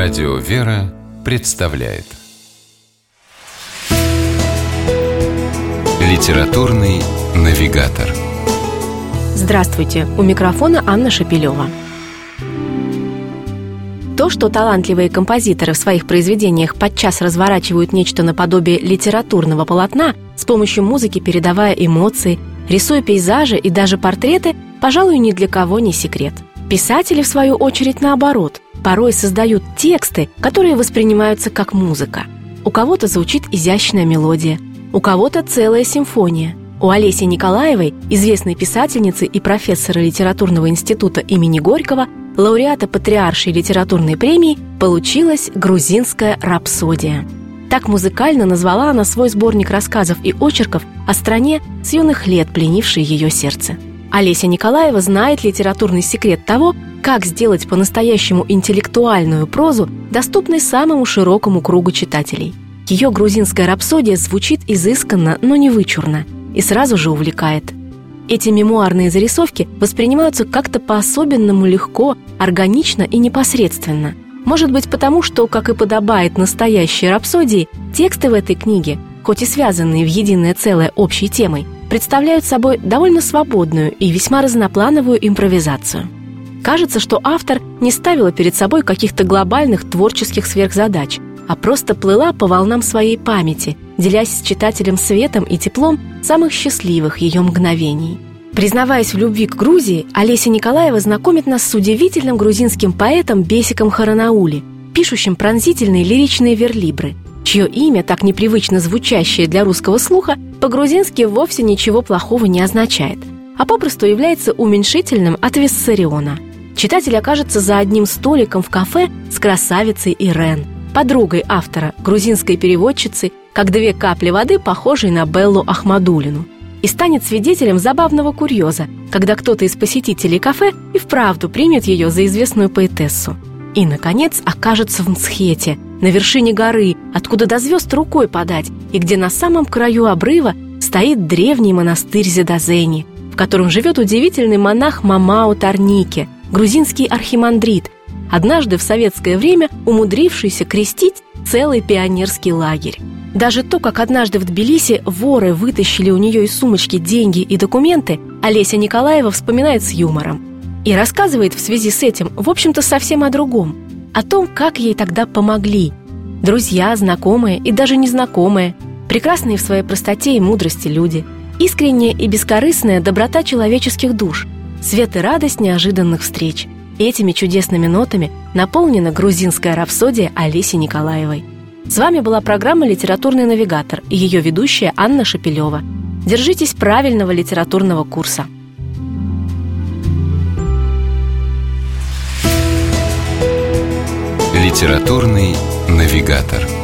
Радио «Вера» представляет Литературный навигатор Здравствуйте! У микрофона Анна Шапилева. То, что талантливые композиторы в своих произведениях подчас разворачивают нечто наподобие литературного полотна, с помощью музыки передавая эмоции, рисуя пейзажи и даже портреты, пожалуй, ни для кого не секрет. Писатели, в свою очередь, наоборот, порой создают тексты, которые воспринимаются как музыка. У кого-то звучит изящная мелодия, у кого-то целая симфония. У Олеси Николаевой, известной писательницы и профессора литературного института имени Горького, лауреата Патриаршей литературной премии, получилась грузинская рапсодия. Так музыкально назвала она свой сборник рассказов и очерков о стране с юных лет, пленившей ее сердце. Олеся Николаева знает литературный секрет того, как сделать по-настоящему интеллектуальную прозу доступной самому широкому кругу читателей. Ее грузинская рапсодия звучит изысканно, но не вычурно, и сразу же увлекает. Эти мемуарные зарисовки воспринимаются как-то по-особенному легко, органично и непосредственно. Может быть потому, что, как и подобает настоящей рапсодии, тексты в этой книге, хоть и связанные в единое целое общей темой, представляют собой довольно свободную и весьма разноплановую импровизацию. Кажется, что автор не ставила перед собой каких-то глобальных творческих сверхзадач, а просто плыла по волнам своей памяти – делясь с читателем светом и теплом самых счастливых ее мгновений. Признаваясь в любви к Грузии, Олеся Николаева знакомит нас с удивительным грузинским поэтом Бесиком Харанаули, пишущим пронзительные лиричные верлибры, чье имя, так непривычно звучащее для русского слуха, по-грузински вовсе ничего плохого не означает, а попросту является уменьшительным от Виссариона. Читатель окажется за одним столиком в кафе с красавицей Ирен, подругой автора, грузинской переводчицы как две капли воды, похожие на Беллу Ахмадулину. И станет свидетелем забавного курьеза, когда кто-то из посетителей кафе и вправду примет ее за известную поэтессу. И, наконец, окажется в Мцхете, на вершине горы, откуда до звезд рукой подать, и где на самом краю обрыва стоит древний монастырь Зедазени, в котором живет удивительный монах Мамао Тарнике, грузинский архимандрит, однажды в советское время умудрившийся крестить целый пионерский лагерь. Даже то, как однажды в Тбилиси воры вытащили у нее из сумочки деньги и документы, Олеся Николаева вспоминает с юмором. И рассказывает в связи с этим, в общем-то, совсем о другом. О том, как ей тогда помогли. Друзья, знакомые и даже незнакомые. Прекрасные в своей простоте и мудрости люди. Искренняя и бескорыстная доброта человеческих душ. Свет и радость неожиданных встреч. Этими чудесными нотами наполнена грузинская рапсодия Олеси Николаевой – с вами была программа «Литературный навигатор» и ее ведущая Анна Шапилева. Держитесь правильного литературного курса. «Литературный навигатор»